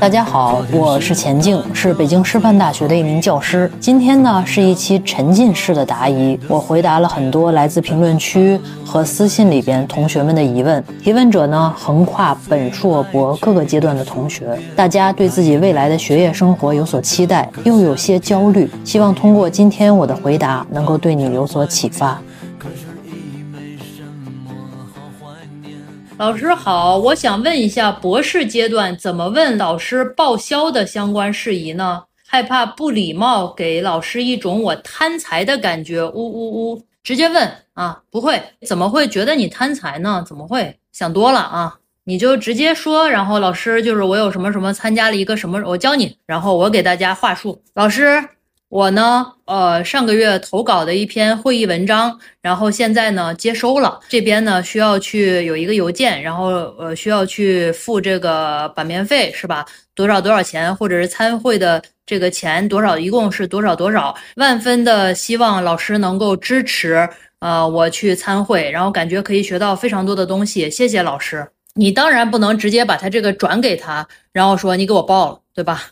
大家好，我是钱静，是北京师范大学的一名教师。今天呢是一期沉浸式的答疑，我回答了很多来自评论区和私信里边同学们的疑问。提问者呢横跨本硕博各个阶段的同学，大家对自己未来的学业生活有所期待，又有些焦虑。希望通过今天我的回答，能够对你有所启发。老师好，我想问一下，博士阶段怎么问老师报销的相关事宜呢？害怕不礼貌，给老师一种我贪财的感觉。呜呜呜，直接问啊，不会，怎么会觉得你贪财呢？怎么会想多了啊？你就直接说，然后老师就是我有什么什么参加了一个什么，我教你，然后我给大家话术，老师。我呢，呃，上个月投稿的一篇会议文章，然后现在呢接收了，这边呢需要去有一个邮件，然后呃需要去付这个版面费是吧？多少多少钱，或者是参会的这个钱多少，一共是多少多少？万分的希望老师能够支持，呃，我去参会，然后感觉可以学到非常多的东西，谢谢老师。你当然不能直接把他这个转给他，然后说你给我报了，对吧？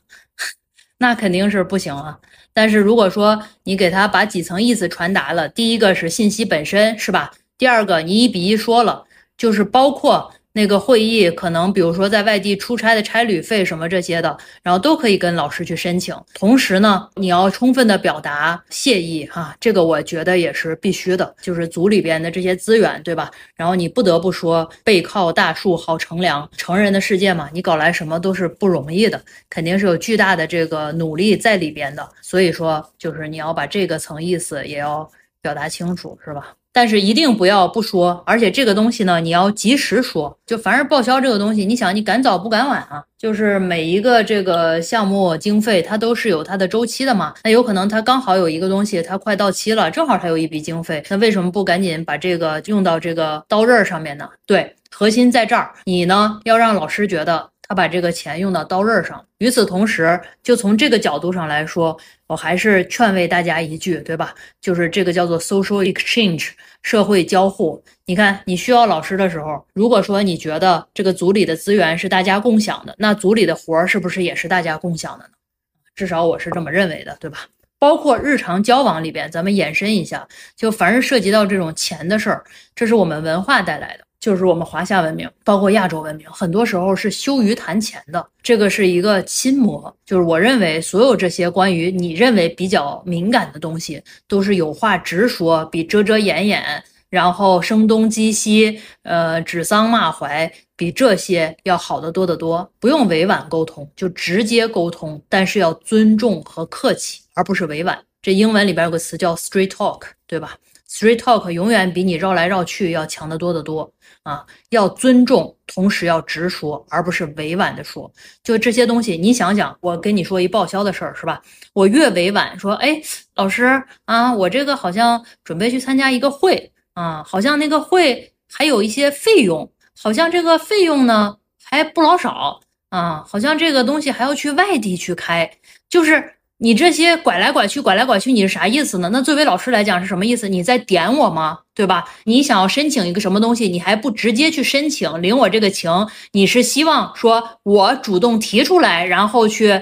那肯定是不行啊。但是如果说你给他把几层意思传达了，第一个是信息本身，是吧？第二个你一比一说了，就是包括。那个会议可能，比如说在外地出差的差旅费什么这些的，然后都可以跟老师去申请。同时呢，你要充分的表达谢意哈，这个我觉得也是必须的。就是组里边的这些资源，对吧？然后你不得不说，背靠大树好乘凉。成人的世界嘛，你搞来什么都是不容易的，肯定是有巨大的这个努力在里边的。所以说，就是你要把这个层意思也要表达清楚，是吧？但是一定不要不说，而且这个东西呢，你要及时说。就凡是报销这个东西，你想你赶早不赶晚啊？就是每一个这个项目经费，它都是有它的周期的嘛。那有可能它刚好有一个东西，它快到期了，正好它有一笔经费，那为什么不赶紧把这个用到这个刀刃上面呢？对，核心在这儿。你呢，要让老师觉得。他把这个钱用到刀刃上。与此同时，就从这个角度上来说，我还是劝慰大家一句，对吧？就是这个叫做 social exchange，社会交互。你看，你需要老师的时候，如果说你觉得这个组里的资源是大家共享的，那组里的活儿是不是也是大家共享的呢？至少我是这么认为的，对吧？包括日常交往里边，咱们延伸一下，就凡是涉及到这种钱的事儿，这是我们文化带来的。就是我们华夏文明，包括亚洲文明，很多时候是羞于谈钱的。这个是一个心魔。就是我认为，所有这些关于你认为比较敏感的东西，都是有话直说，比遮遮掩掩，然后声东击西，呃，指桑骂槐，比这些要好得多得多。不用委婉沟通，就直接沟通，但是要尊重和客气，而不是委婉。这英文里边有个词叫 straight talk，对吧？Street talk 永远比你绕来绕去要强得多得多啊！要尊重，同时要直说，而不是委婉的说。就这些东西，你想想，我跟你说一报销的事儿是吧？我越委婉说，哎，老师啊，我这个好像准备去参加一个会啊，好像那个会还有一些费用，好像这个费用呢还不老少啊，好像这个东西还要去外地去开，就是。你这些拐来拐去，拐来拐去，你是啥意思呢？那作为老师来讲是什么意思？你在点我吗？对吧？你想要申请一个什么东西，你还不直接去申请，领我这个情？你是希望说我主动提出来，然后去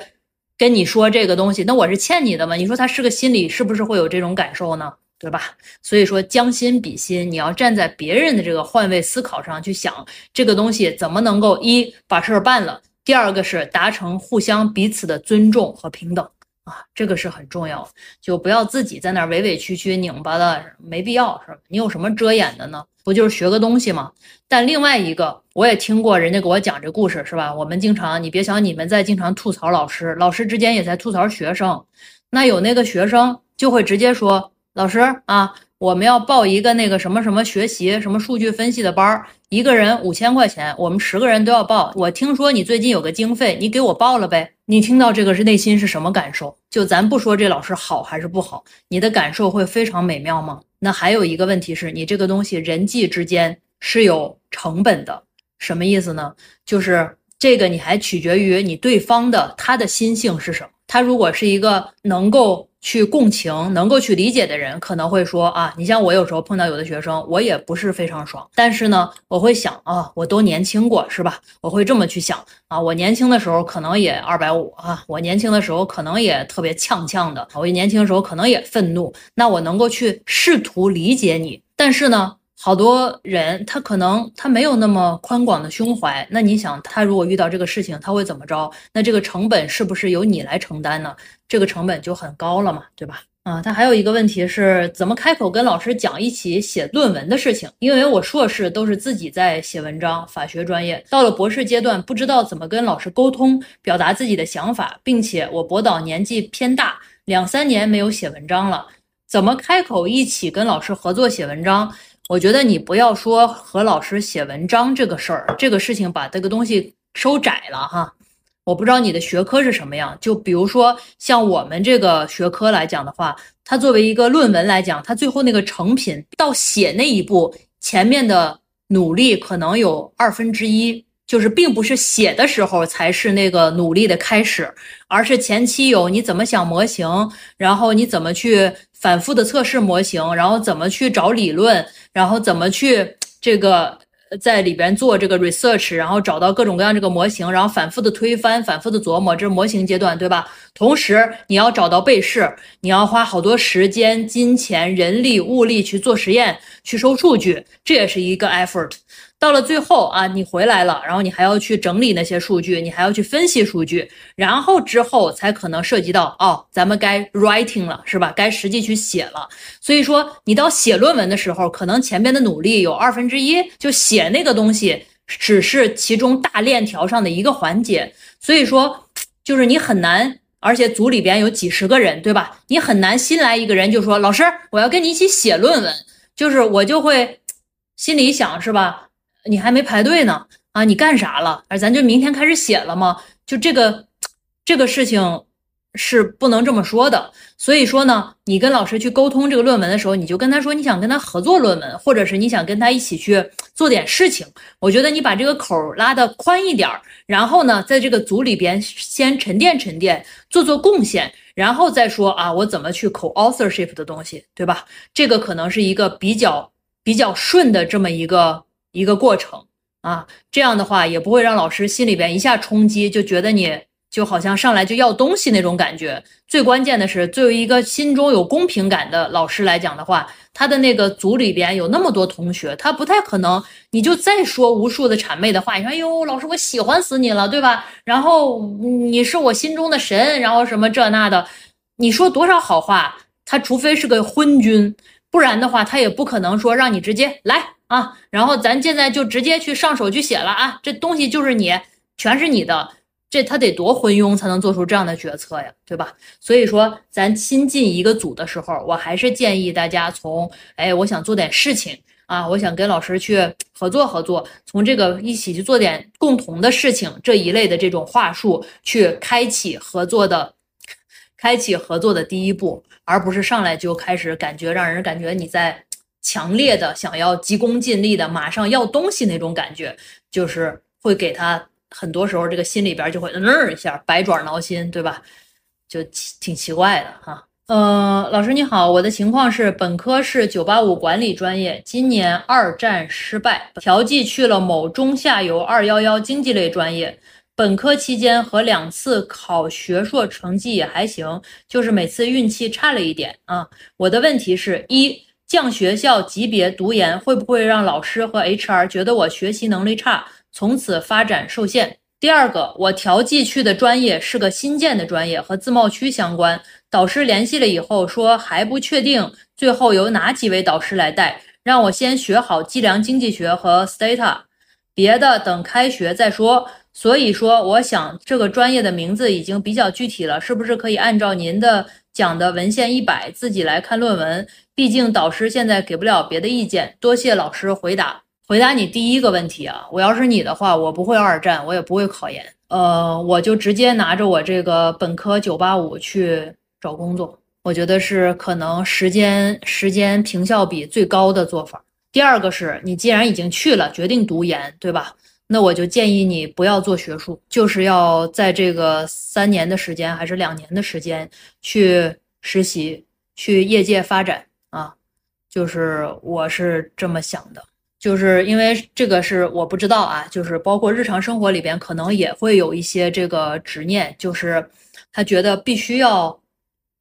跟你说这个东西？那我是欠你的吗？你说他是个心理，是不是会有这种感受呢？对吧？所以说将心比心，你要站在别人的这个换位思考上去想，这个东西怎么能够一把事儿办了？第二个是达成互相彼此的尊重和平等。啊，这个是很重要，就不要自己在那儿委委屈屈、拧巴的，没必要，是吧？你有什么遮掩的呢？不就是学个东西吗？但另外一个，我也听过人家给我讲这故事，是吧？我们经常，你别想你们在经常吐槽老师，老师之间也在吐槽学生。那有那个学生就会直接说，老师啊。我们要报一个那个什么什么学习什么数据分析的班儿，一个人五千块钱，我们十个人都要报。我听说你最近有个经费，你给我报了呗？你听到这个是内心是什么感受？就咱不说这老师好还是不好，你的感受会非常美妙吗？那还有一个问题是你这个东西人际之间是有成本的，什么意思呢？就是这个你还取决于你对方的他的心性是什么。他如果是一个能够去共情、能够去理解的人，可能会说啊，你像我有时候碰到有的学生，我也不是非常爽，但是呢，我会想啊，我都年轻过，是吧？我会这么去想啊，我年轻的时候可能也二百五啊，我年轻的时候可能也特别呛呛的，我年轻的时候可能也愤怒，那我能够去试图理解你，但是呢。好多人他可能他没有那么宽广的胸怀，那你想他如果遇到这个事情他会怎么着？那这个成本是不是由你来承担呢？这个成本就很高了嘛，对吧？啊，他还有一个问题是怎么开口跟老师讲一起写论文的事情？因为我硕士都是自己在写文章，法学专业，到了博士阶段不知道怎么跟老师沟通，表达自己的想法，并且我博导年纪偏大，两三年没有写文章了，怎么开口一起跟老师合作写文章？我觉得你不要说和老师写文章这个事儿，这个事情把这个东西收窄了哈。我不知道你的学科是什么样，就比如说像我们这个学科来讲的话，它作为一个论文来讲，它最后那个成品到写那一步，前面的努力可能有二分之一，就是并不是写的时候才是那个努力的开始，而是前期有你怎么想模型，然后你怎么去。反复的测试模型，然后怎么去找理论，然后怎么去这个在里边做这个 research，然后找到各种各样这个模型，然后反复的推翻，反复的琢磨，这是模型阶段，对吧？同时你要找到被试，你要花好多时间、金钱、人力、物力去做实验，去收数据，这也是一个 effort。到了最后啊，你回来了，然后你还要去整理那些数据，你还要去分析数据，然后之后才可能涉及到哦，咱们该 writing 了，是吧？该实际去写了。所以说，你到写论文的时候，可能前边的努力有二分之一，就写那个东西只是其中大链条上的一个环节。所以说，就是你很难，而且组里边有几十个人，对吧？你很难新来一个人就说老师，我要跟你一起写论文，就是我就会心里想，是吧？你还没排队呢啊！你干啥了？而咱就明天开始写了吗？就这个，这个事情是不能这么说的。所以说呢，你跟老师去沟通这个论文的时候，你就跟他说你想跟他合作论文，或者是你想跟他一起去做点事情。我觉得你把这个口拉的宽一点，然后呢，在这个组里边先沉淀沉淀，做做贡献，然后再说啊，我怎么去 co-authorship 的东西，对吧？这个可能是一个比较比较顺的这么一个。一个过程啊，这样的话也不会让老师心里边一下冲击，就觉得你就好像上来就要东西那种感觉。最关键的是，作为一个心中有公平感的老师来讲的话，他的那个组里边有那么多同学，他不太可能你就再说无数的谄媚的话，你说哎呦，老师我喜欢死你了，对吧？然后你是我心中的神，然后什么这那的，你说多少好话，他除非是个昏君，不然的话他也不可能说让你直接来。啊，然后咱现在就直接去上手去写了啊，这东西就是你，全是你的，这他得多昏庸才能做出这样的决策呀，对吧？所以说，咱新进一个组的时候，我还是建议大家从，哎，我想做点事情啊，我想跟老师去合作合作，从这个一起去做点共同的事情这一类的这种话术去开启合作的，开启合作的第一步，而不是上来就开始感觉让人感觉你在。强烈的想要急功近利的马上要东西那种感觉，就是会给他很多时候这个心里边就会嗯一下百爪挠心，对吧？就挺奇怪的哈。呃，老师你好，我的情况是本科是九八五管理专业，今年二战失败，调剂去了某中下游二幺幺经济类专业。本科期间和两次考学硕成绩也还行，就是每次运气差了一点啊。我的问题是一。降学校级别读研会不会让老师和 HR 觉得我学习能力差，从此发展受限？第二个，我调剂去的专业是个新建的专业，和自贸区相关。导师联系了以后说还不确定，最后由哪几位导师来带？让我先学好计量经济学和 Stata，别的等开学再说。所以说，我想这个专业的名字已经比较具体了，是不是可以按照您的讲的文献一百自己来看论文？毕竟导师现在给不了别的意见，多谢老师回答。回答你第一个问题啊，我要是你的话，我不会二战，我也不会考研，呃，我就直接拿着我这个本科九八五去找工作，我觉得是可能时间时间平效比最高的做法。第二个是你既然已经去了，决定读研，对吧？那我就建议你不要做学术，就是要在这个三年的时间还是两年的时间去实习，去业界发展啊。就是我是这么想的，就是因为这个是我不知道啊，就是包括日常生活里边可能也会有一些这个执念，就是他觉得必须要，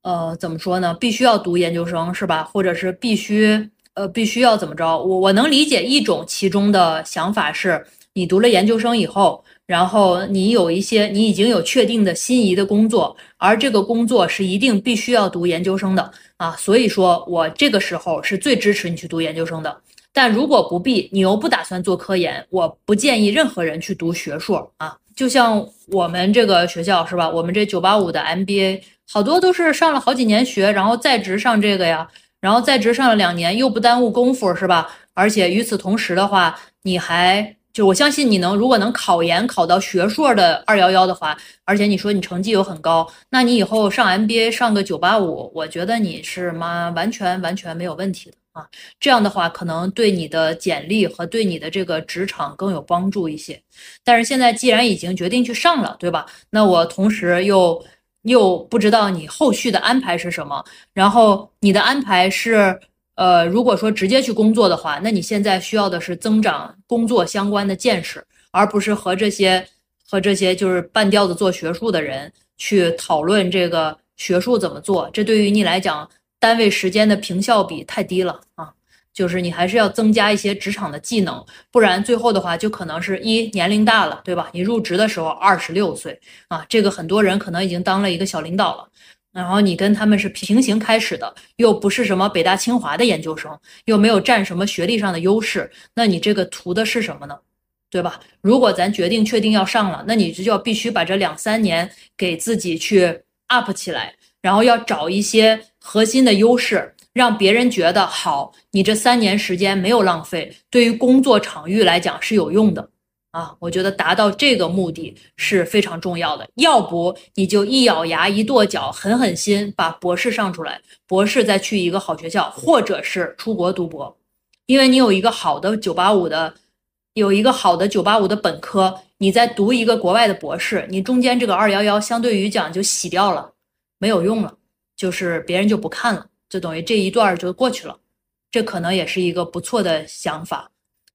呃，怎么说呢？必须要读研究生是吧？或者是必须，呃，必须要怎么着？我我能理解一种其中的想法是。你读了研究生以后，然后你有一些你已经有确定的心仪的工作，而这个工作是一定必须要读研究生的啊，所以说我这个时候是最支持你去读研究生的。但如果不必，你又不打算做科研，我不建议任何人去读学硕啊。就像我们这个学校是吧？我们这九八五的 MBA 好多都是上了好几年学，然后在职上这个呀，然后在职上了两年，又不耽误功夫是吧？而且与此同时的话，你还。就我相信你能，如果能考研考到学硕的二幺幺的话，而且你说你成绩又很高，那你以后上 MBA 上个九八五，我觉得你是妈完全完全没有问题的啊。这样的话，可能对你的简历和对你的这个职场更有帮助一些。但是现在既然已经决定去上了，对吧？那我同时又又不知道你后续的安排是什么，然后你的安排是。呃，如果说直接去工作的话，那你现在需要的是增长工作相关的见识，而不是和这些和这些就是半吊子做学术的人去讨论这个学术怎么做。这对于你来讲，单位时间的平效比太低了啊！就是你还是要增加一些职场的技能，不然最后的话就可能是一年龄大了，对吧？你入职的时候二十六岁啊，这个很多人可能已经当了一个小领导了。然后你跟他们是平行开始的，又不是什么北大清华的研究生，又没有占什么学历上的优势，那你这个图的是什么呢？对吧？如果咱决定确定要上了，那你就要必须把这两三年给自己去 up 起来，然后要找一些核心的优势，让别人觉得好，你这三年时间没有浪费，对于工作场域来讲是有用的。啊，我觉得达到这个目的是非常重要的。要不你就一咬牙一跺脚，狠狠心把博士上出来，博士再去一个好学校，或者是出国读博，因为你有一个好的九八五的，有一个好的九八五的本科，你再读一个国外的博士，你中间这个二幺幺相对于讲就洗掉了，没有用了，就是别人就不看了，就等于这一段就过去了，这可能也是一个不错的想法。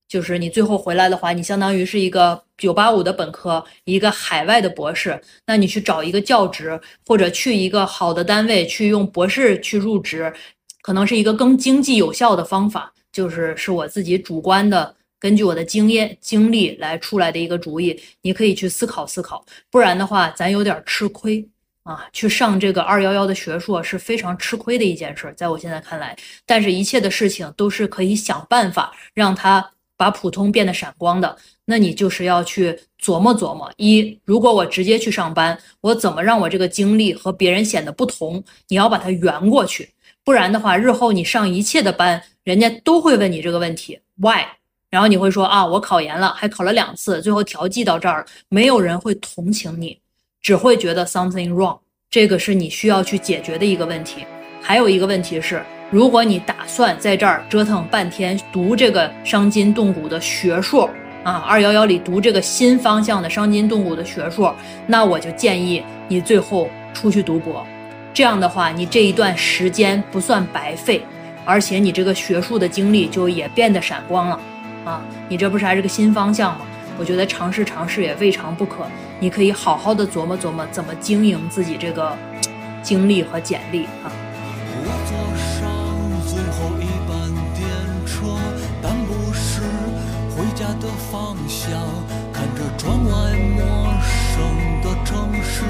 就是你最后回来的话，你相当于是一个九八五的本科，一个海外的博士，那你去找一个教职，或者去一个好的单位去用博士去入职，可能是一个更经济有效的方法。就是是我自己主观的，根据我的经验经历来出来的一个主意，你可以去思考思考。不然的话，咱有点吃亏啊，去上这个二幺幺的学硕是非常吃亏的一件事，在我现在看来。但是，一切的事情都是可以想办法让它。把普通变得闪光的，那你就是要去琢磨琢磨。一，如果我直接去上班，我怎么让我这个经历和别人显得不同？你要把它圆过去，不然的话，日后你上一切的班，人家都会问你这个问题，why？然后你会说啊，我考研了，还考了两次，最后调剂到这儿，没有人会同情你，只会觉得 something wrong。这个是你需要去解决的一个问题。还有一个问题是。如果你打算在这儿折腾半天读这个伤筋动骨的学硕啊，二幺幺里读这个新方向的伤筋动骨的学硕，那我就建议你最后出去读博。这样的话，你这一段时间不算白费，而且你这个学术的经历就也变得闪光了啊！你这不是还是个新方向吗？我觉得尝试尝试也未尝不可。你可以好好的琢磨琢磨怎么经营自己这个经历和简历啊。方向，看着窗外陌生的城市，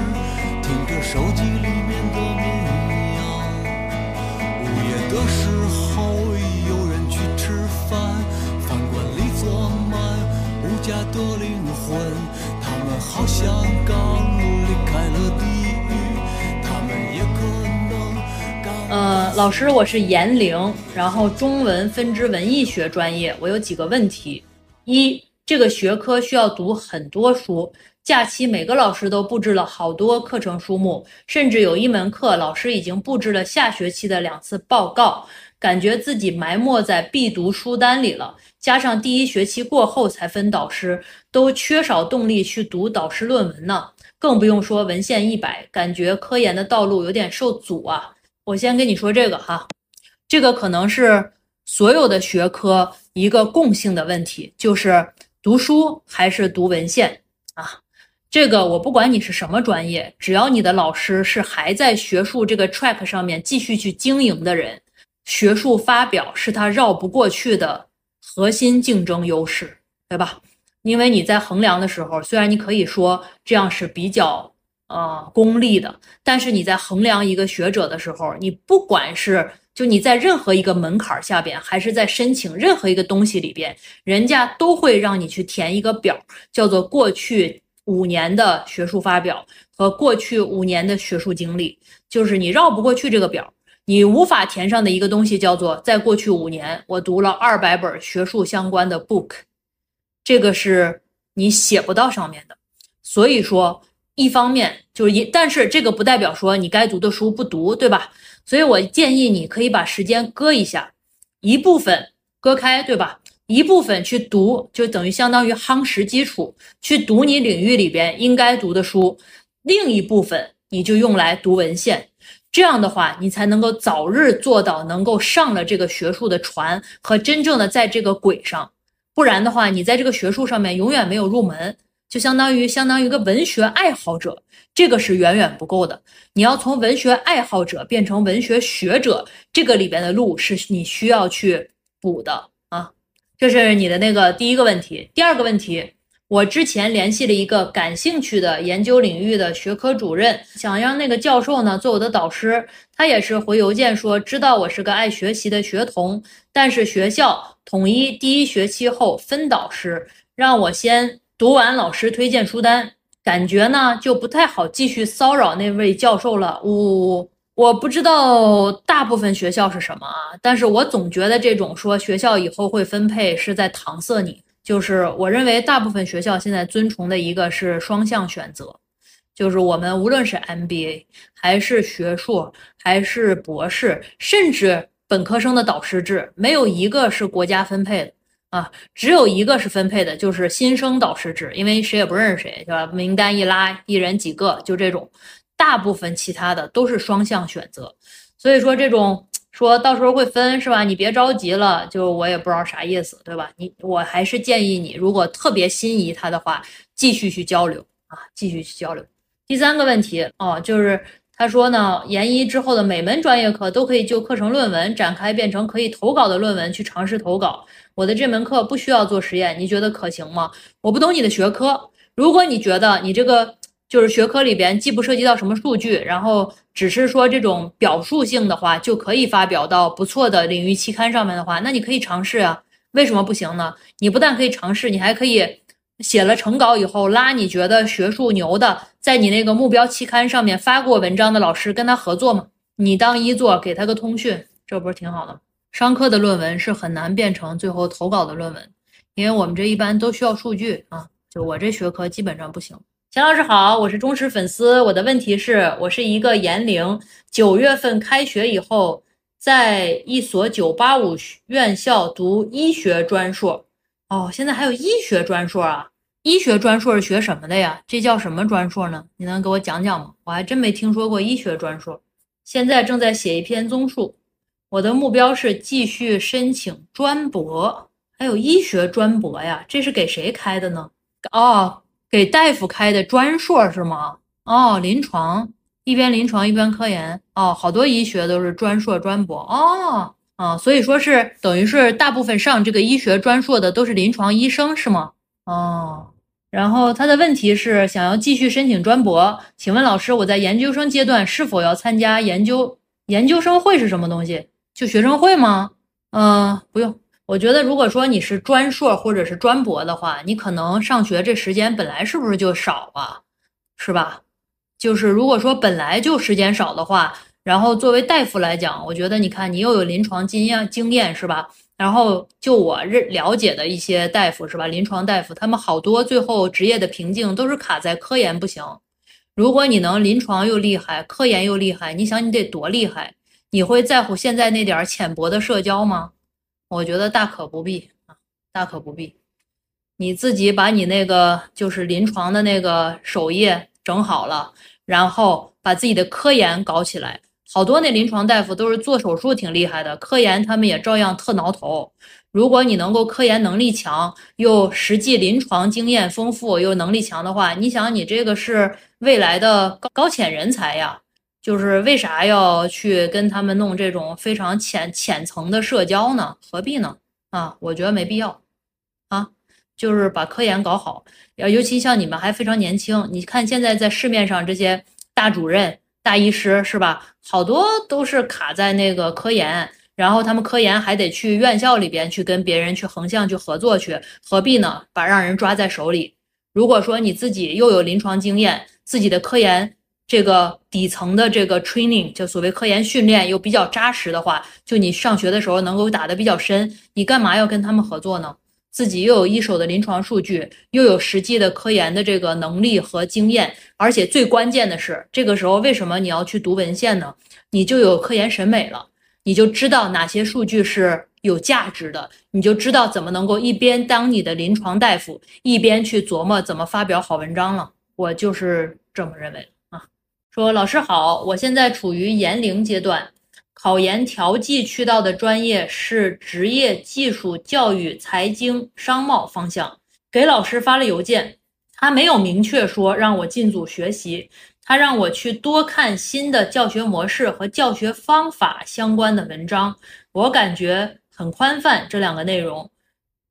听着手机里面的民谣。午夜的时候有人去吃饭，饭馆里坐满无家的灵魂，他们好像刚离开了地狱，他们也可能刚。呃，老师，我是严玲，然后中文分支文艺学专业，我有几个问题。一，这个学科需要读很多书，假期每个老师都布置了好多课程书目，甚至有一门课老师已经布置了下学期的两次报告。感觉自己埋没在必读书单里了。加上第一学期过后才分导师，都缺少动力去读导师论文呢。更不用说文献一百，感觉科研的道路有点受阻啊。我先跟你说这个哈，这个可能是所有的学科一个共性的问题，就是读书还是读文献啊。这个我不管你是什么专业，只要你的老师是还在学术这个 track 上面继续去经营的人，学术发表是他绕不过去的核心竞争优势，对吧？因为你在衡量的时候，虽然你可以说这样是比较呃功利的，但是你在衡量一个学者的时候，你不管是就你在任何一个门槛下边，还是在申请任何一个东西里边，人家都会让你去填一个表，叫做过去五年的学术发表和过去五年的学术经历，就是你绕不过去这个表，你无法填上的一个东西叫做在过去五年我读了二百本学术相关的 book。这个是你写不到上面的，所以说一方面就是一，但是这个不代表说你该读的书不读，对吧？所以我建议你可以把时间割一下，一部分割开，对吧？一部分去读，就等于相当于夯实基础，去读你领域里边应该读的书；另一部分你就用来读文献，这样的话你才能够早日做到能够上了这个学术的船和真正的在这个轨上。不然的话，你在这个学术上面永远没有入门，就相当于相当于一个文学爱好者，这个是远远不够的。你要从文学爱好者变成文学学者，这个里边的路是你需要去补的啊。这是你的那个第一个问题。第二个问题，我之前联系了一个感兴趣的研究领域的学科主任，想让那个教授呢做我的导师。他也是回邮件说，知道我是个爱学习的学童，但是学校。统一第一学期后分导师，让我先读完老师推荐书单，感觉呢就不太好继续骚扰那位教授了。呜呜呜！我不知道大部分学校是什么啊，但是我总觉得这种说学校以后会分配是在搪塞你。就是我认为大部分学校现在遵从的一个是双向选择，就是我们无论是 MBA 还是学硕还是博士，甚至。本科生的导师制没有一个是国家分配的啊，只有一个是分配的，就是新生导师制，因为谁也不认识谁，是吧？名单一拉，一人几个，就这种。大部分其他的都是双向选择，所以说这种说到时候会分，是吧？你别着急了，就我也不知道啥意思，对吧？你我还是建议你，如果特别心仪他的话，继续去交流啊，继续去交流。第三个问题哦，就是。他说呢，研一之后的每门专业课都可以就课程论文展开变成可以投稿的论文去尝试投稿。我的这门课不需要做实验，你觉得可行吗？我不懂你的学科，如果你觉得你这个就是学科里边既不涉及到什么数据，然后只是说这种表述性的话，就可以发表到不错的领域期刊上面的话，那你可以尝试啊。为什么不行呢？你不但可以尝试，你还可以。写了成稿以后，拉你觉得学术牛的，在你那个目标期刊上面发过文章的老师跟他合作嘛？你当一作，给他个通讯，这不是挺好的吗？商科的论文是很难变成最后投稿的论文，因为我们这一般都需要数据啊。就我这学科基本上不行。钱老师好，我是忠实粉丝。我的问题是，我是一个研龄九月份开学以后，在一所九八五院校读医学专硕。哦，现在还有医学专硕啊？医学专硕是学什么的呀？这叫什么专硕呢？你能给我讲讲吗？我还真没听说过医学专硕。现在正在写一篇综述，我的目标是继续申请专博，还有医学专博呀？这是给谁开的呢？哦，给大夫开的专硕是吗？哦，临床一边临床一边科研。哦，好多医学都是专硕专博。哦。啊，所以说是等于是大部分上这个医学专硕的都是临床医生是吗？哦，然后他的问题是想要继续申请专博，请问老师，我在研究生阶段是否要参加研究研究生会是什么东西？就学生会吗？嗯，不用。我觉得如果说你是专硕或者是专博的话，你可能上学这时间本来是不是就少啊？是吧？就是如果说本来就时间少的话。然后作为大夫来讲，我觉得你看你又有临床经验经验是吧？然后就我认了解的一些大夫是吧？临床大夫他们好多最后职业的瓶颈都是卡在科研不行。如果你能临床又厉害，科研又厉害，你想你得多厉害？你会在乎现在那点儿浅薄的社交吗？我觉得大可不必啊，大可不必。你自己把你那个就是临床的那个首页整好了，然后把自己的科研搞起来。好多那临床大夫都是做手术挺厉害的，科研他们也照样特挠头。如果你能够科研能力强，又实际临床经验丰富，又能力强的话，你想你这个是未来的高高潜人才呀。就是为啥要去跟他们弄这种非常浅浅层的社交呢？何必呢？啊，我觉得没必要。啊，就是把科研搞好。要尤其像你们还非常年轻，你看现在在市面上这些大主任。大医师是吧？好多都是卡在那个科研，然后他们科研还得去院校里边去跟别人去横向去合作去，何必呢？把让人抓在手里。如果说你自己又有临床经验，自己的科研这个底层的这个 training 就所谓科研训练又比较扎实的话，就你上学的时候能够打得比较深，你干嘛要跟他们合作呢？自己又有一手的临床数据，又有实际的科研的这个能力和经验，而且最关键的是，这个时候为什么你要去读文献呢？你就有科研审美了，你就知道哪些数据是有价值的，你就知道怎么能够一边当你的临床大夫，一边去琢磨怎么发表好文章了。我就是这么认为啊。说老师好，我现在处于研龄阶段。考研调剂渠道的专业是职业技术教育、财经、商贸方向。给老师发了邮件，他没有明确说让我进组学习，他让我去多看新的教学模式和教学方法相关的文章。我感觉很宽泛，这两个内容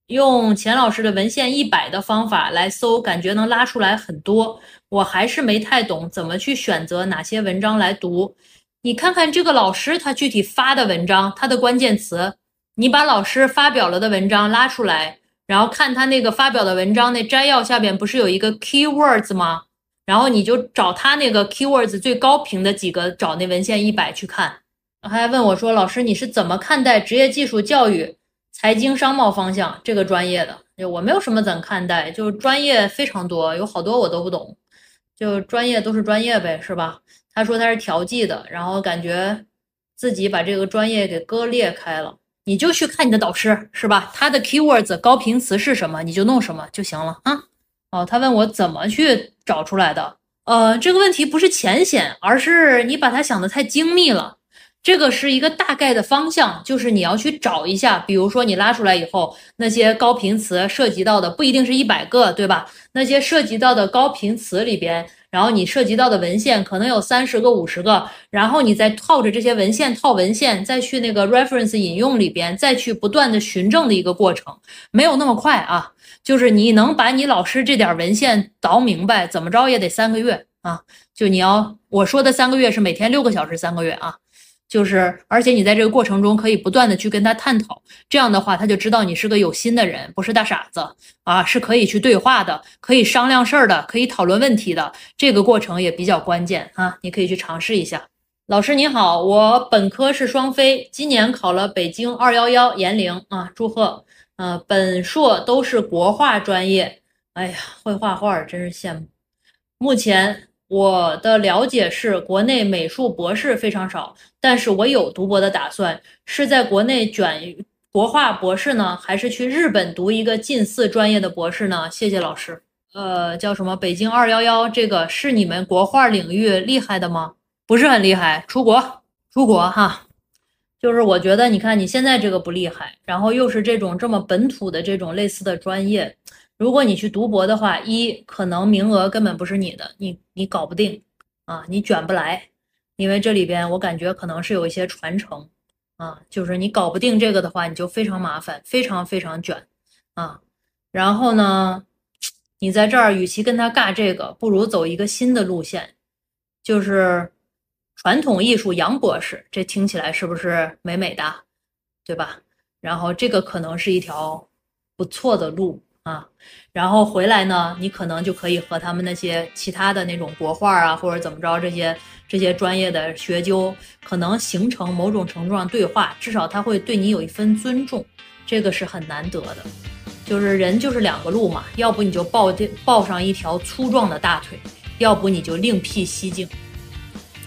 用钱老师的文献一百的方法来搜，感觉能拉出来很多。我还是没太懂怎么去选择哪些文章来读。你看看这个老师他具体发的文章，他的关键词，你把老师发表了的文章拉出来，然后看他那个发表的文章那摘要下边不是有一个 keywords 吗？然后你就找他那个 keywords 最高频的几个，找那文献一百去看。他还问我说，老师你是怎么看待职业技术教育、财经商贸方向这个专业的？我没有什么怎么看待，就是专业非常多，有好多我都不懂，就专业都是专业呗，是吧？他说他是调剂的，然后感觉自己把这个专业给割裂开了。你就去看你的导师是吧？他的 keywords 高频词是什么，你就弄什么就行了啊。哦，他问我怎么去找出来的？呃，这个问题不是浅显，而是你把它想的太精密了。这个是一个大概的方向，就是你要去找一下，比如说你拉出来以后，那些高频词涉及到的不一定是一百个，对吧？那些涉及到的高频词里边。然后你涉及到的文献可能有三十个、五十个，然后你再套着这些文献套文献，再去那个 reference 引用里边，再去不断的寻证的一个过程，没有那么快啊。就是你能把你老师这点文献倒明白，怎么着也得三个月啊。就你要我说的三个月是每天六个小时，三个月啊。就是，而且你在这个过程中可以不断的去跟他探讨，这样的话他就知道你是个有心的人，不是大傻子啊，是可以去对话的，可以商量事儿的，可以讨论问题的。这个过程也比较关键啊，你可以去尝试一下。老师你好，我本科是双非，今年考了北京二幺幺研零啊，祝贺。呃，本硕都是国画专业，哎呀，会画画真是羡慕。目前。我的了解是，国内美术博士非常少，但是我有读博的打算，是在国内卷国画博士呢，还是去日本读一个近似专业的博士呢？谢谢老师。呃，叫什么？北京二幺幺，这个是你们国画领域厉害的吗？不是很厉害，出国，出国哈。就是我觉得，你看你现在这个不厉害，然后又是这种这么本土的这种类似的专业。如果你去读博的话，一可能名额根本不是你的，你你搞不定啊，你卷不来，因为这里边我感觉可能是有一些传承啊，就是你搞不定这个的话，你就非常麻烦，非常非常卷啊。然后呢，你在这儿与其跟他尬这个，不如走一个新的路线，就是传统艺术杨博士，这听起来是不是美美的，对吧？然后这个可能是一条不错的路。啊，然后回来呢，你可能就可以和他们那些其他的那种国画啊，或者怎么着这些这些专业的学究，可能形成某种程度上对话，至少他会对你有一分尊重，这个是很难得的。就是人就是两个路嘛，要不你就抱抱上一条粗壮的大腿，要不你就另辟蹊径。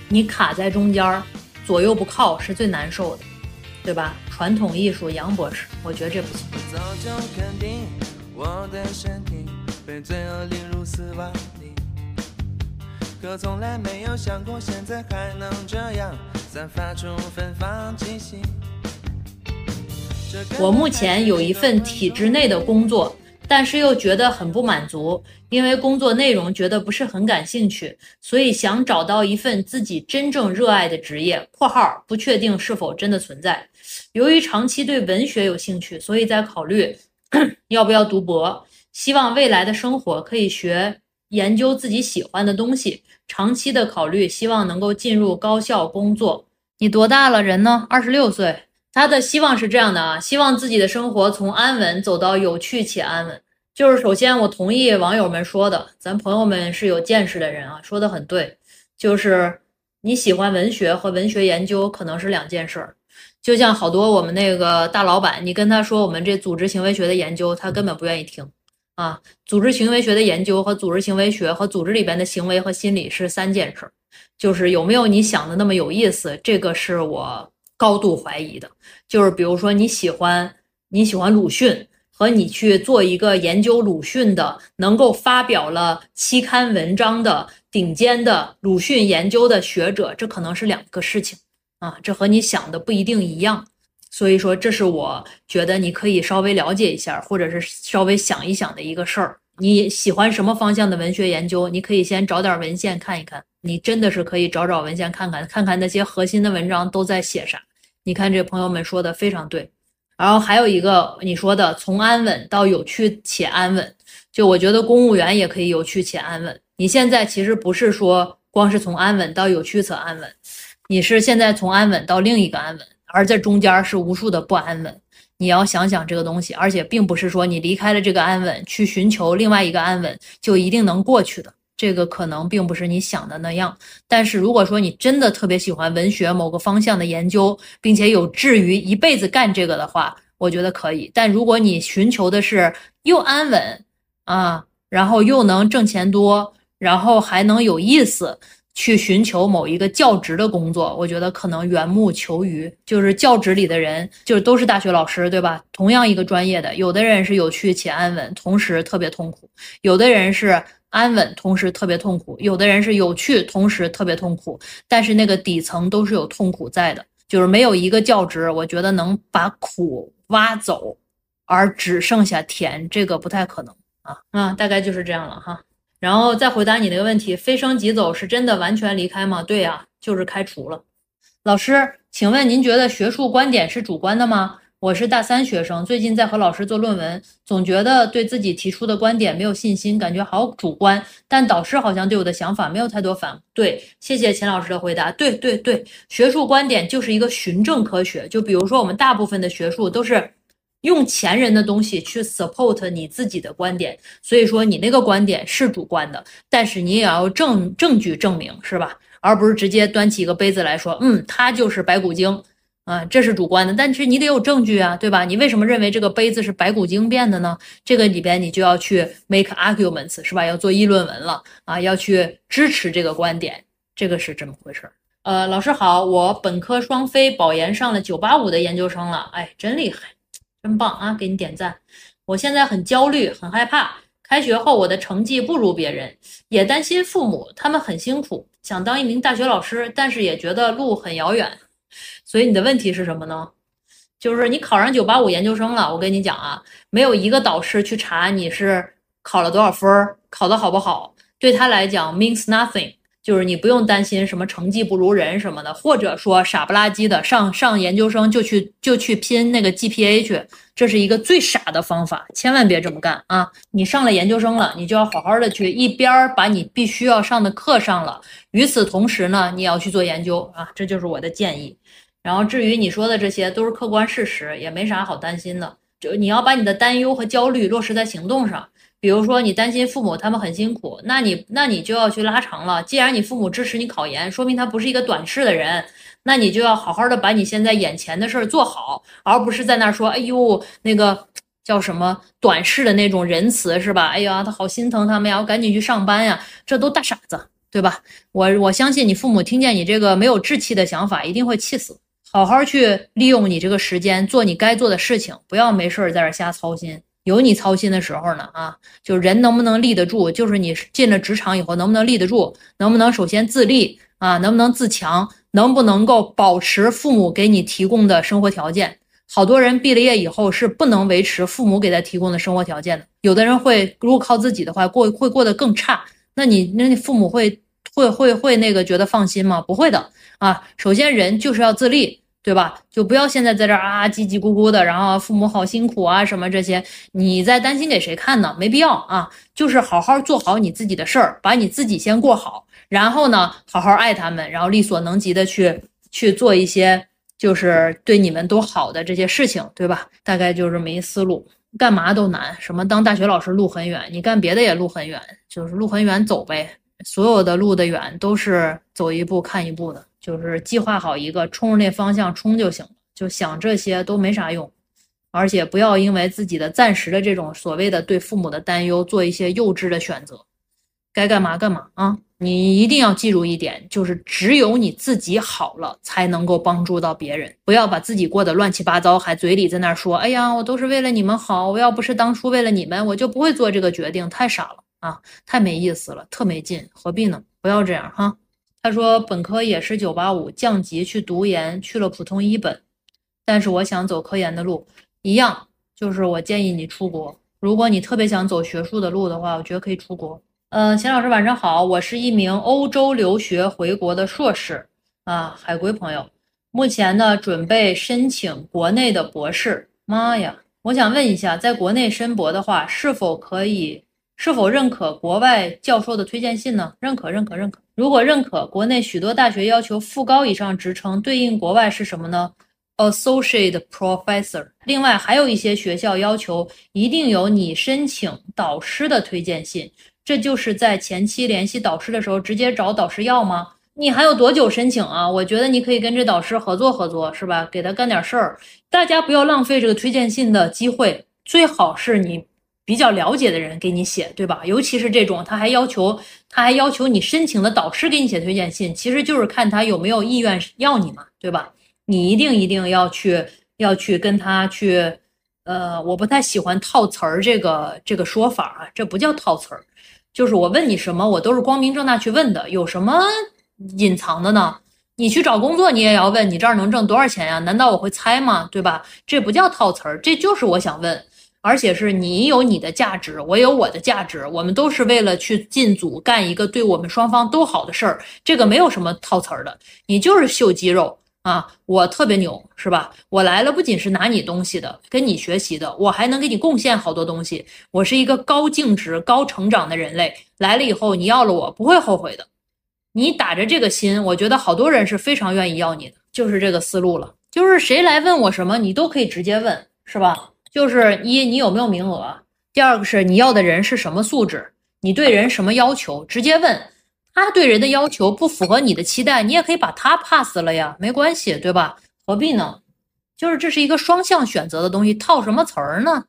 你卡在中间，左右不靠是最难受的，对吧？传统艺术，杨博士，我觉得这不行。我的身体被罪恶淋入死亡里，可从来没有想过现在还能这样散发出芬芳气息。我目前有一份体制内的工作，但是又觉得很不满足，因为工作内容觉得不是很感兴趣，所以想找到一份自己真正热爱的职业（括号不确定是否真的存在）。由于长期对文学有兴趣，所以在考虑 要不要读博。希望未来的生活可以学研究自己喜欢的东西。长期的考虑，希望能够进入高校工作。你多大了？人呢？二十六岁。他的希望是这样的啊，希望自己的生活从安稳走到有趣且安稳。就是首先，我同意网友们说的，咱朋友们是有见识的人啊，说的很对。就是你喜欢文学和文学研究可能是两件事儿。就像好多我们那个大老板，你跟他说我们这组织行为学的研究，他根本不愿意听啊。组织行为学的研究和组织行为学和组织里边的行为和心理是三件事，就是有没有你想的那么有意思，这个是我高度怀疑的。就是比如说你喜欢你喜欢鲁迅，和你去做一个研究鲁迅的，能够发表了期刊文章的顶尖的鲁迅研究的学者，这可能是两个事情啊，这和你想的不一定一样。所以说，这是我觉得你可以稍微了解一下，或者是稍微想一想的一个事儿。你喜欢什么方向的文学研究？你可以先找点文献看一看。你真的是可以找找文献看看，看看那些核心的文章都在写啥。你看这朋友们说的非常对。然后还有一个你说的从安稳到有趣且安稳，就我觉得公务员也可以有趣且安稳。你现在其实不是说光是从安稳到有趣且安稳，你是现在从安稳到另一个安稳，而这中间是无数的不安稳。你要想想这个东西，而且并不是说你离开了这个安稳去寻求另外一个安稳就一定能过去的，这个可能并不是你想的那样。但是如果说你真的特别喜欢文学某个方向的研究，并且有志于一辈子干这个的话，我觉得可以。但如果你寻求的是又安稳啊，然后又能挣钱多，然后还能有意思，去寻求某一个教职的工作，我觉得可能缘木求鱼。就是教职里的人，就是都是大学老师，对吧？同样一个专业的，有的人是有趣且安稳，同时特别痛苦；有的人是安稳，同时特别痛苦；有的人是有趣，同时特别痛苦。但是那个底层都是有痛苦在的，就是没有一个教职，我觉得能把苦挖走，而只剩下甜，这个不太可能啊啊，大概就是这样了哈。然后再回答你那个问题，飞升即走是真的完全离开吗？对呀、就是开除了。老师，请问您觉得学术观点是主观的吗？我是大三学生，最近在和老师做论文，总觉得对自己提出的观点没有信心，感觉好主观。但导师好像对我的想法没有太多反对。谢谢秦老师的回答。对对对，学术观点就是一个循证科学。就比如说我们大部分的学术都是用前人的东西去 support 你自己的观点，所以说你那个观点是主观的，但是你也要证证据证明，是吧？而不是直接端起一个杯子来说，嗯，它就是白骨精，啊，这是主观的，但是你得有证据啊，对吧？你为什么认为这个杯子是白骨精变的呢？这个里边你就要去 make arguments，是吧？要做议论文了啊，要去支持这个观点，这个是这么回事儿。呃，老师好，我本科双非保研上了九八五的研究生了，哎，真厉害，真棒啊，给你点赞。我现在很焦虑，很害怕。开学后我的成绩不如别人，也担心父母，他们很辛苦，想当一名大学老师，但是也觉得路很遥远。所以你的问题是什么呢？就是你考上九八五研究生了，我跟你讲啊，没有一个导师去查你是考了多少分，考得好不好，对他来讲 means nothing。就是你不用担心什么成绩不如人什么的，或者说傻不拉几的上上研究生就去就去拼那个 GPA 去，这是一个最傻的方法，千万别这么干啊！你上了研究生了，你就要好好的去一边把你必须要上的课上了，与此同时呢，你也要去做研究啊，这就是我的建议。然后至于你说的这些都是客观事实，也没啥好担心的，就你要把你的担忧和焦虑落实在行动上。比如说，你担心父母他们很辛苦，那你那你就要去拉长了。既然你父母支持你考研，说明他不是一个短视的人，那你就要好好的把你现在眼前的事儿做好，而不是在那说，哎呦，那个叫什么短视的那种仁慈是吧？哎呀，他好心疼他们呀，我赶紧去上班呀，这都大傻子对吧？我我相信你父母听见你这个没有志气的想法，一定会气死。好好去利用你这个时间，做你该做的事情，不要没事儿在这瞎操心。有你操心的时候呢啊，就人能不能立得住，就是你进了职场以后能不能立得住，能不能首先自立啊，能不能自强，能不能够保持父母给你提供的生活条件。好多人毕了业以后是不能维持父母给他提供的生活条件的，有的人会如果靠自己的话过会过得更差。那你那你父母会会会会那个觉得放心吗？不会的啊。首先人就是要自立，对吧？就不要现在在这儿啊叽叽咕咕的，然后父母好辛苦啊什么这些，你在担心给谁看呢？没必要啊。就是好好做好你自己的事儿，把你自己先过好，然后呢好好爱他们，然后力所能及的去去做一些。就是对你们都好的这些事情，对吧？大概就是没思路。干嘛都难，什么当大学老师路很远，你干别的也路很远，就是路很远走呗。所有的路的远都是走一步看一步的，就是计划好一个，冲着那方向冲就行了。就想这些都没啥用，而且不要因为自己的暂时的这种所谓的对父母的担忧，做一些幼稚的选择。该干嘛干嘛啊！你一定要记住一点，就是只有你自己好了，才能够帮助到别人。不要把自己过得乱七八糟，还嘴里在那说：“哎呀，我都是为了你们好。我要不是当初为了你们，我就不会做这个决定。”太傻了啊，太没意思了，特没劲，何必呢？不要这样哈。他说本科也是九八五，降级去读研，去了普通一本，但是我想走科研的路，一样，就是我建议你出国。如果你特别想走学术的路的话，我觉得可以出国。嗯，钱老师晚上好，我是一名欧洲留学回国的硕士啊，海归朋友，目前呢准备申请国内的博士。妈呀，我想问一下，在国内申博的话，是否可以？是否认可国外教授的推荐信呢？认可，认可，认可。如果认可，国内许多大学要求副高以上职称，对应国外是什么呢？Associate Professor。另外，还有一些学校要求一定有你申请导师的推荐信。这就是在前期联系导师的时候，直接找导师要吗？你还有多久申请啊？我觉得你可以跟这导师合作合作，是吧？给他干点事儿。大家不要浪费这个推荐信的机会，最好是你比较了解的人给你写，对吧？尤其是这种，他还要求他还要求你申请的导师给你写推荐信，其实就是看他有没有意愿要你嘛，对吧？你一定一定要去要去跟他去，呃，我不太喜欢套词儿这个这个说法啊，这不叫套词儿。就是我问你什么，我都是光明正大去问的，有什么隐藏的呢？你去找工作，你也要问你这儿能挣多少钱呀？难道我会猜吗？对吧？这不叫套词儿，这就是我想问，而且是你有你的价值，我有我的价值，我们都是为了去进组干一个对我们双方都好的事儿，这个没有什么套词儿的，你就是秀肌肉。啊，我特别牛，是吧？我来了不仅是拿你东西的，跟你学习的，我还能给你贡献好多东西。我是一个高净值、高成长的人类，来了以后你要了我不会后悔的。你打着这个心，我觉得好多人是非常愿意要你的，就是这个思路了。就是谁来问我什么，你都可以直接问，是吧？就是一，你有没有名额？第二个是你要的人是什么素质？你对人什么要求？直接问。他对人的要求不符合你的期待，你也可以把他 pass 了呀，没关系，对吧？何必呢？就是这是一个双向选择的东西，套什么词儿呢？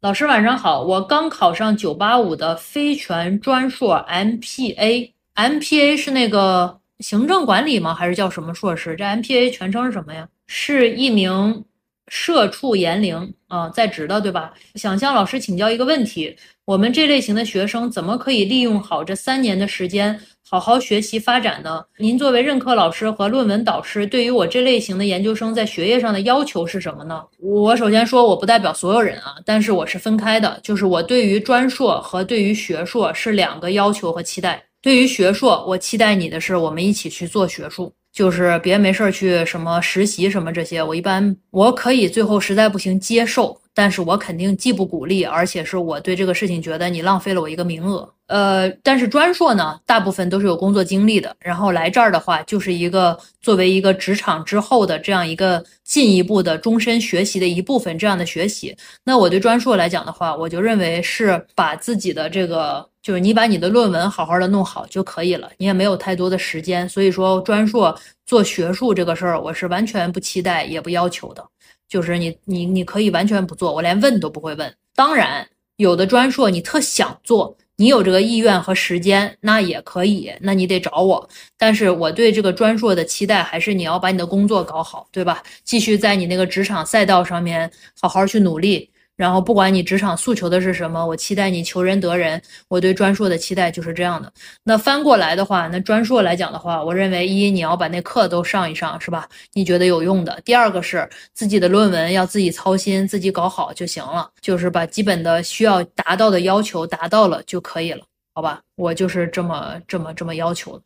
老师晚上好，我刚考上九八五的非全专硕 MPA，MPA 是那个行政管理吗？还是叫什么硕士？这 MPA 全称是什么呀？是一名社畜研龄啊，在职的，对吧？想向老师请教一个问题。我们这类型的学生怎么可以利用好这三年的时间，好好学习发展呢？您作为任课老师和论文导师，对于我这类型的研究生在学业上的要求是什么呢？我首先说，我不代表所有人啊，但是我是分开的，就是我对于专硕和对于学硕是两个要求和期待。对于学硕，我期待你的是我们一起去做学术，就是别没事儿去什么实习什么这些，我一般我可以最后实在不行接受。但是我肯定既不鼓励，而且是我对这个事情觉得你浪费了我一个名额。呃，但是专硕呢，大部分都是有工作经历的，然后来这儿的话，就是一个作为一个职场之后的这样一个进一步的终身学习的一部分这样的学习。那我对专硕来讲的话，我就认为是把自己的这个，就是你把你的论文好好的弄好就可以了，你也没有太多的时间，所以说专硕做学术这个事儿，我是完全不期待也不要求的。就是你你你可以完全不做，我连问都不会问。当然，有的专硕你特想做。你有这个意愿和时间，那也可以，那你得找我。但是我对这个专硕的期待还是你要把你的工作搞好，对吧？继续在你那个职场赛道上面好好去努力。然后不管你职场诉求的是什么，我期待你求人得人。我对专硕的期待就是这样的。那翻过来的话，那专硕来讲的话，我认为一你要把那课都上一上，是吧？你觉得有用的。第二个是自己的论文要自己操心，自己搞好就行了，就是把基本的需要达到的要求达到了就可以了，好吧？我就是这么这么这么要求。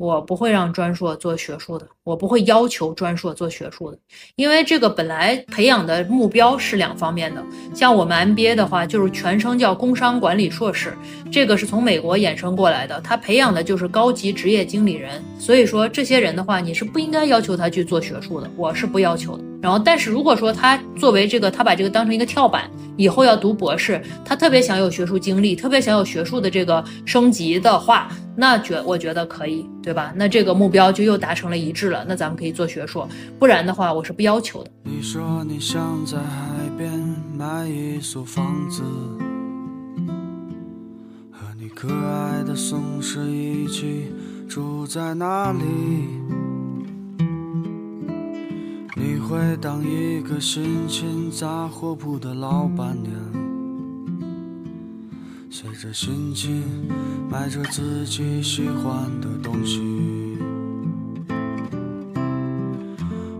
我不会让专硕做学术的，我不会要求专硕做学术的，因为这个本来培养的目标是两方面的。像我们 MBA 的话，就是全称叫工商管理硕士，这个是从美国衍生过来的，他培养的就是高级职业经理人。所以说，这些人的话，你是不应该要求他去做学术的，我是不要求的。然后，但是如果说他作为这个，他把这个当成一个跳板，以后要读博士，他特别想有学术经历，特别想有学术的这个升级的话，那觉我觉得可以，对吧？那这个目标就又达成了一致了，那咱们可以做学术，不然的话，我是不要求的。你说你想在海边买一所房子，和你可爱的松狮一起住在那里。你会当一个心情杂货铺的老板娘，随着心情买着自己喜欢的东西。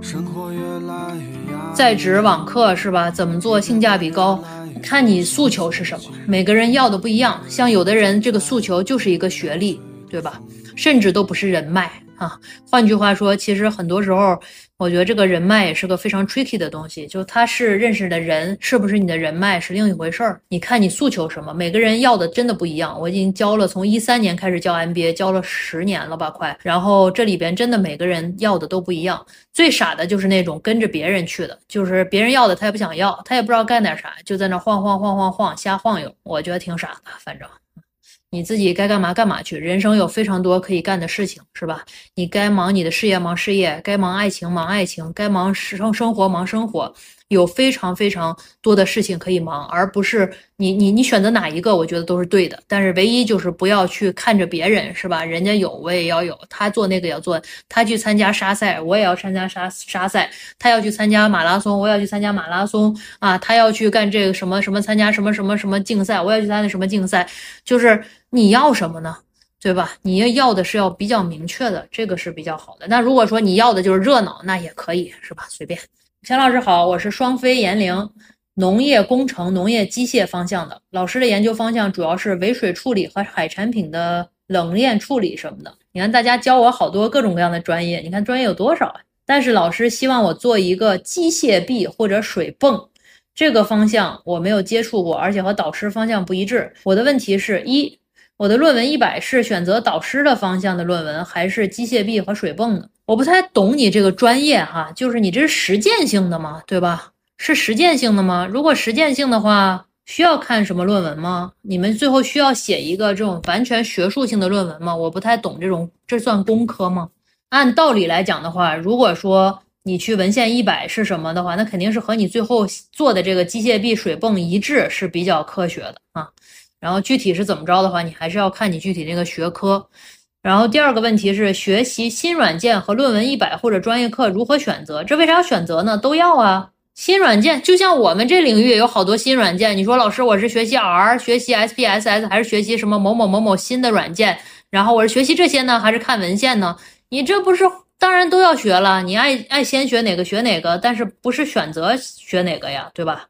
生活越来越压在职网课是吧？怎么做性价比高？看你诉求是什么，每个人要的不一样。像有的人这个诉求就是一个学历，对吧？甚至都不是人脉啊。换句话说，其实很多时候。我觉得这个人脉也是个非常 tricky 的东西，就他是认识的人，是不是你的人脉是另一回事儿。你看你诉求什么，每个人要的真的不一样。我已经教了，从一三年开始教 MBA，教了十年了吧，快。然后这里边真的每个人要的都不一样。最傻的就是那种跟着别人去的，就是别人要的他也不想要，他也不知道干点啥，就在那晃晃晃晃晃瞎晃悠。我觉得挺傻的，反正。你自己该干嘛干嘛去，人生有非常多可以干的事情，是吧？你该忙你的事业，忙事业；该忙爱情，忙爱情；该忙生生活，忙生活。有非常非常多的事情可以忙，而不是你你你选择哪一个，我觉得都是对的。但是唯一就是不要去看着别人，是吧？人家有我也要有，他做那个也要做，他去参加沙赛，我也要参加沙沙赛；他要去参加马拉松，我要去参加马拉松啊！他要去干这个什么什么参加什么什么什么竞赛，我要去参加什么竞赛。就是你要什么呢？对吧？你要要的是要比较明确的，这个是比较好的。那如果说你要的就是热闹，那也可以，是吧？随便。钱老师好，我是双非研陵农业工程、农业机械方向的老师的研究方向主要是尾水处理和海产品的冷链处理什么的。你看大家教我好多各种各样的专业，你看专业有多少啊？但是老师希望我做一个机械臂或者水泵这个方向，我没有接触过，而且和导师方向不一致。我的问题是一。我的论文一百是选择导师的方向的论文，还是机械臂和水泵的？我不太懂你这个专业哈，就是你这是实践性的吗？对吧？是实践性的吗？如果实践性的话，需要看什么论文吗？你们最后需要写一个这种完全学术性的论文吗？我不太懂这种，这算工科吗？按道理来讲的话，如果说你去文献一百是什么的话，那肯定是和你最后做的这个机械臂水泵一致，是比较科学的啊。然后具体是怎么着的话，你还是要看你具体那个学科。然后第二个问题是学习新软件和论文一百或者专业课如何选择？这为啥要选择呢？都要啊。新软件就像我们这领域有好多新软件，你说老师我是学习 R、学习 SPSS 还是学习什么某某某某新的软件？然后我是学习这些呢，还是看文献呢？你这不是当然都要学了，你爱爱先学哪个学哪个，但是不是选择学哪个呀，对吧？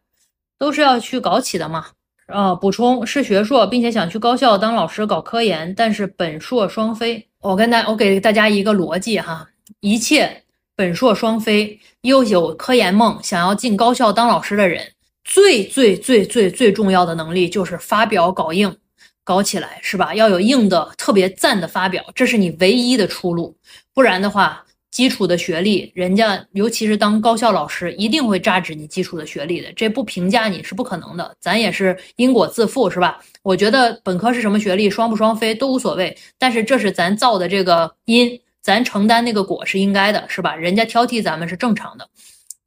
都是要去搞起的嘛。呃，补充是学硕，并且想去高校当老师搞科研，但是本硕双非。我跟大我给大家一个逻辑哈，一切本硕双非又有科研梦，想要进高校当老师的人，最最最最最重要的能力就是发表搞硬，搞起来是吧？要有硬的特别赞的发表，这是你唯一的出路，不然的话。基础的学历，人家尤其是当高校老师，一定会榨取你基础的学历的，这不评价你是不可能的。咱也是因果自负，是吧？我觉得本科是什么学历，双不双非都无所谓，但是这是咱造的这个因，咱承担那个果是应该的，是吧？人家挑剔咱们是正常的。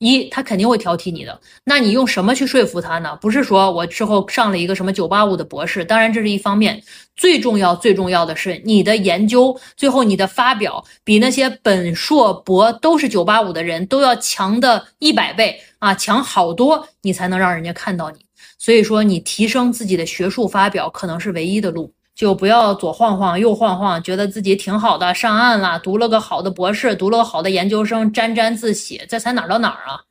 一，他肯定会挑剔你的。那你用什么去说服他呢？不是说我之后上了一个什么九八五的博士，当然这是一方面。最重要、最重要的是你的研究，最后你的发表比那些本硕博都是九八五的人都要强的一百倍啊，强好多，你才能让人家看到你。所以说，你提升自己的学术发表可能是唯一的路。就不要左晃晃右晃晃，觉得自己挺好的，上岸了，读了个好的博士，读了个好的研究生，沾沾自喜，这才哪儿到哪儿啊？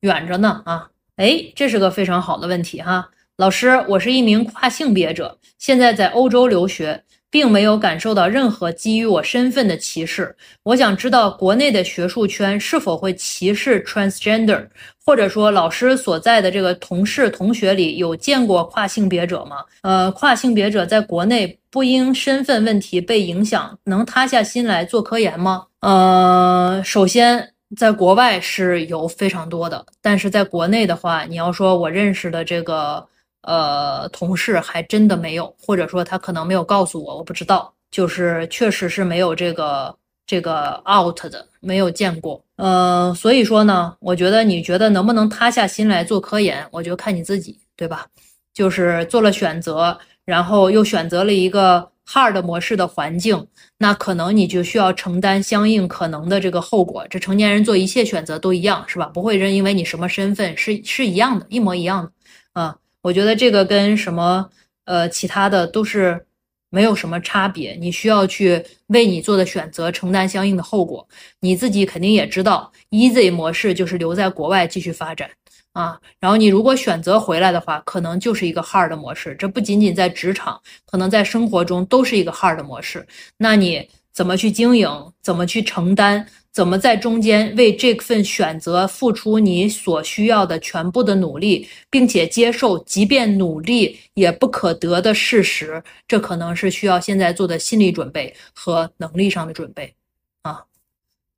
远着呢啊！哎，这是个非常好的问题哈，老师，我是一名跨性别者，现在在欧洲留学。并没有感受到任何基于我身份的歧视。我想知道国内的学术圈是否会歧视 transgender，或者说老师所在的这个同事同学里有见过跨性别者吗？呃，跨性别者在国内不因身份问题被影响，能塌下心来做科研吗？呃，首先在国外是有非常多的，但是在国内的话，你要说我认识的这个。呃，同事还真的没有，或者说他可能没有告诉我，我不知道，就是确实是没有这个这个 out 的，没有见过。呃，所以说呢，我觉得你觉得能不能塌下心来做科研，我就看你自己，对吧？就是做了选择，然后又选择了一个 hard 模式的环境，那可能你就需要承担相应可能的这个后果。这成年人做一切选择都一样，是吧？不会认因为你什么身份是是一样的，一模一样的，啊。我觉得这个跟什么呃其他的都是没有什么差别，你需要去为你做的选择承担相应的后果。你自己肯定也知道，easy 模式就是留在国外继续发展啊。然后你如果选择回来的话，可能就是一个 hard 模式。这不仅仅在职场，可能在生活中都是一个 hard 模式。那你怎么去经营？怎么去承担？怎么在中间为这份选择付出你所需要的全部的努力，并且接受即便努力也不可得的事实？这可能是需要现在做的心理准备和能力上的准备啊。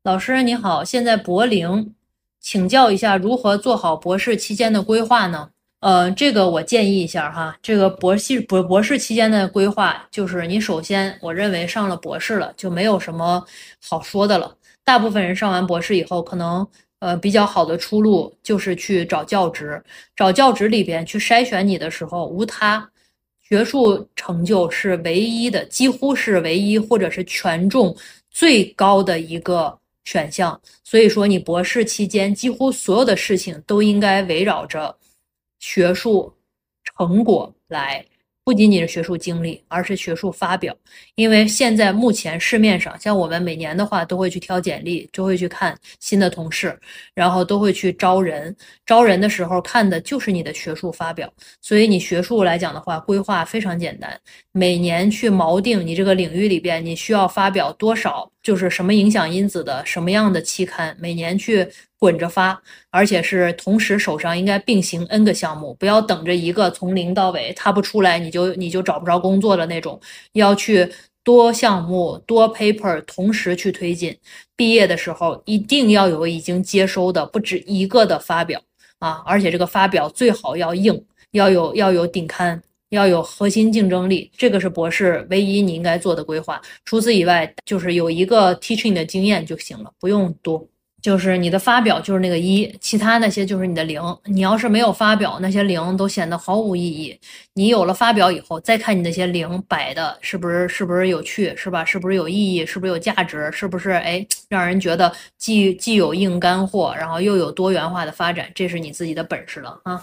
老师你好，现在博陵，请教一下如何做好博士期间的规划呢？呃，这个我建议一下哈，这个博士博博士期间的规划，就是你首先我认为上了博士了就没有什么好说的了。大部分人上完博士以后，可能呃比较好的出路就是去找教职，找教职里边去筛选你的时候，无他，学术成就是唯一的，几乎是唯一或者是权重最高的一个选项。所以说，你博士期间几乎所有的事情都应该围绕着学术成果来。不仅仅是学术经历，而是学术发表。因为现在目前市面上，像我们每年的话，都会去挑简历，就会去看新的同事，然后都会去招人。招人的时候看的就是你的学术发表。所以你学术来讲的话，规划非常简单，每年去锚定你这个领域里边你需要发表多少，就是什么影响因子的什么样的期刊，每年去。滚着发，而且是同时手上应该并行 N 个项目，不要等着一个从零到尾他不出来，你就你就找不着工作的那种。要去多项目多 paper 同时去推进，毕业的时候一定要有已经接收的不止一个的发表啊！而且这个发表最好要硬，要有要有顶刊，要有核心竞争力。这个是博士唯一你应该做的规划。除此以外，就是有一个 teaching 的经验就行了，不用多。就是你的发表就是那个一，其他那些就是你的零。你要是没有发表，那些零都显得毫无意义。你有了发表以后，再看你那些零摆的是不是是不是有趣，是吧？是不是有意义？是不是有价值？是不是哎让人觉得既既有硬干货，然后又有多元化的发展？这是你自己的本事了啊！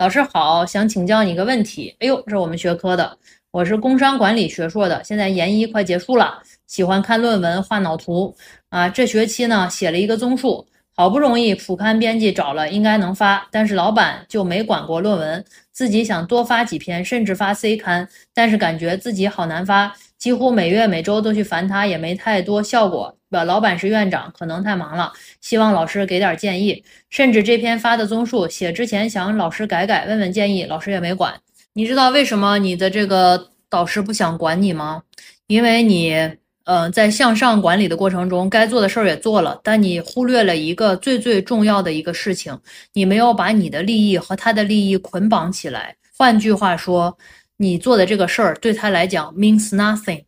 老师好，想请教你一个问题。哎呦，这是我们学科的，我是工商管理学硕的，现在研一快结束了，喜欢看论文、画脑图。啊，这学期呢写了一个综述，好不容易副刊编辑找了，应该能发，但是老板就没管过论文，自己想多发几篇，甚至发 C 刊，但是感觉自己好难发，几乎每月每周都去烦他，也没太多效果。吧，老板是院长，可能太忙了，希望老师给点建议。甚至这篇发的综述写之前想老师改改，问问建议，老师也没管。你知道为什么你的这个导师不想管你吗？因为你。嗯，在向上管理的过程中，该做的事儿也做了，但你忽略了一个最最重要的一个事情，你没有把你的利益和他的利益捆绑起来。换句话说，你做的这个事儿对他来讲 means nothing，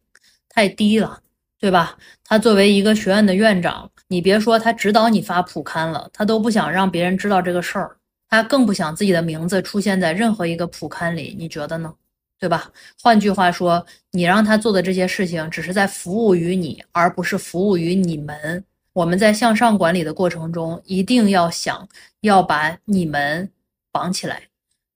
太低了，对吧？他作为一个学院的院长。你别说他指导你发普刊了，他都不想让别人知道这个事儿，他更不想自己的名字出现在任何一个普刊里，你觉得呢？对吧？换句话说，你让他做的这些事情，只是在服务于你，而不是服务于你们。我们在向上管理的过程中，一定要想要把你们绑起来，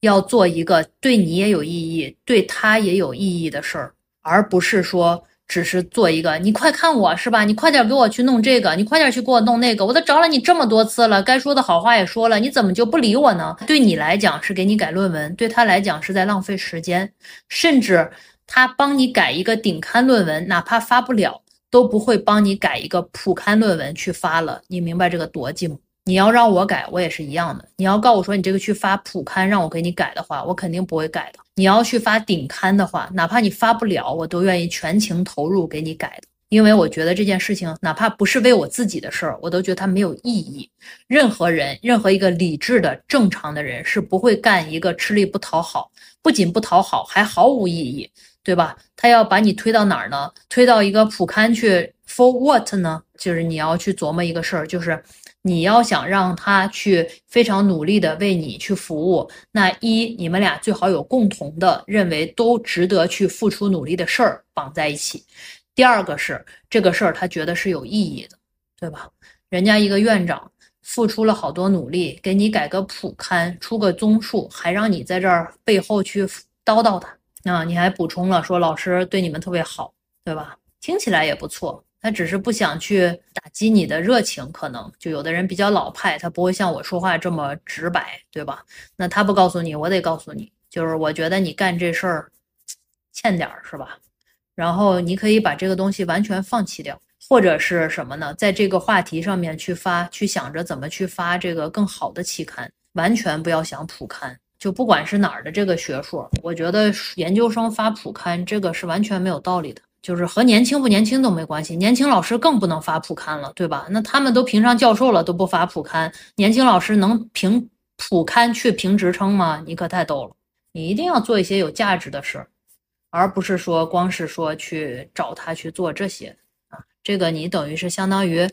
要做一个对你也有意义、对他也有意义的事儿，而不是说。只是做一个，你快看我是吧？你快点给我去弄这个，你快点去给我弄那个。我都找了你这么多次了，该说的好话也说了，你怎么就不理我呢？对你来讲是给你改论文，对他来讲是在浪费时间，甚至他帮你改一个顶刊论文，哪怕发不了，都不会帮你改一个普刊论文去发了。你明白这个逻辑吗？你要让我改，我也是一样的。你要告我说你这个去发普刊，让我给你改的话，我肯定不会改的。你要去发顶刊的话，哪怕你发不了，我都愿意全情投入给你改的。因为我觉得这件事情，哪怕不是为我自己的事儿，我都觉得它没有意义。任何人，任何一个理智的、正常的人是不会干一个吃力不讨好，不仅不讨好，还毫无意义，对吧？他要把你推到哪儿呢？推到一个普刊去，for what 呢？就是你要去琢磨一个事儿，就是。你要想让他去非常努力的为你去服务，那一你们俩最好有共同的认为都值得去付出努力的事儿绑在一起。第二个是这个事儿他觉得是有意义的，对吧？人家一个院长付出了好多努力，给你改个普刊，出个综述，还让你在这儿背后去叨叨他，啊，你还补充了说老师对你们特别好，对吧？听起来也不错。他只是不想去打击你的热情，可能就有的人比较老派，他不会像我说话这么直白，对吧？那他不告诉你，我得告诉你，就是我觉得你干这事儿欠点儿，是吧？然后你可以把这个东西完全放弃掉，或者是什么呢？在这个话题上面去发，去想着怎么去发这个更好的期刊，完全不要想普刊，就不管是哪儿的这个学术，我觉得研究生发普刊这个是完全没有道理的。就是和年轻不年轻都没关系，年轻老师更不能发普刊了，对吧？那他们都评上教授了，都不发普刊，年轻老师能评普刊去评职称吗？你可太逗了！你一定要做一些有价值的事，而不是说光是说去找他去做这些啊，这个你等于是相当于。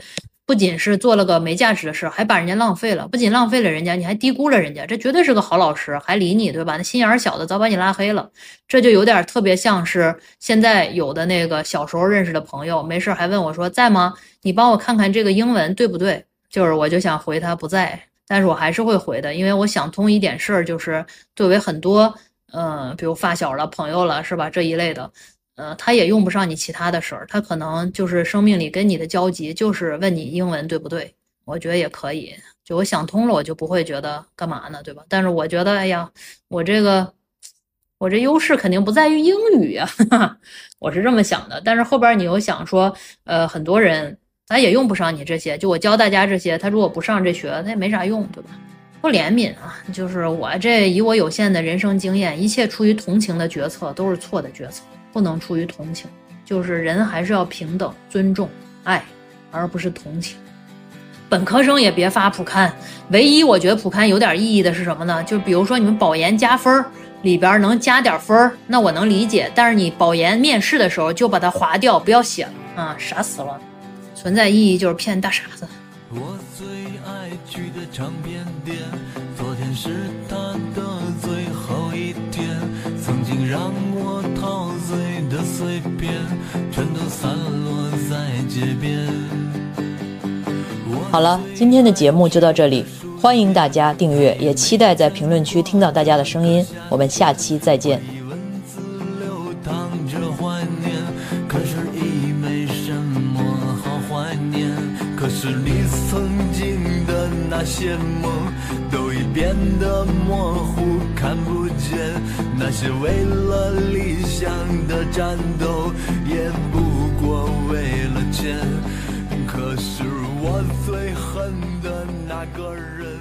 不仅是做了个没价值的事，还把人家浪费了。不仅浪费了人家，你还低估了人家。这绝对是个好老师，还理你，对吧？那心眼小的早把你拉黑了。这就有点特别像是现在有的那个小时候认识的朋友，没事还问我说在吗？你帮我看看这个英文对不对？就是我就想回他不在，但是我还是会回的，因为我想通一点事儿，就是作为很多嗯，比如发小了、朋友了，是吧？这一类的。呃，他也用不上你其他的事儿，他可能就是生命里跟你的交集就是问你英文对不对？我觉得也可以，就我想通了，我就不会觉得干嘛呢，对吧？但是我觉得，哎呀，我这个我这优势肯定不在于英语啊，我是这么想的。但是后边你又想说，呃，很多人他也用不上你这些，就我教大家这些，他如果不上这学，他也没啥用，对吧？不怜悯啊，就是我这以我有限的人生经验，一切出于同情的决策都是错的决策。不能出于同情，就是人还是要平等、尊重、爱，而不是同情。本科生也别发普刊，唯一我觉得普刊有点意义的是什么呢？就比如说你们保研加分里边能加点分那我能理解。但是你保研面试的时候就把它划掉，不要写了啊，傻死了。存在意义就是骗大傻子。我最爱去的唱片店，昨天是他的最后一天，让我陶醉的碎片，全都散落在街边。好了，今天的节目就到这里，欢迎大家订阅，也期待在评论区听到大家的声音。我们下期再见。可是你曾经的那些梦，都变得模糊，看不见。那些为了理想的战斗，也不过为了钱。可是我最恨的那个人，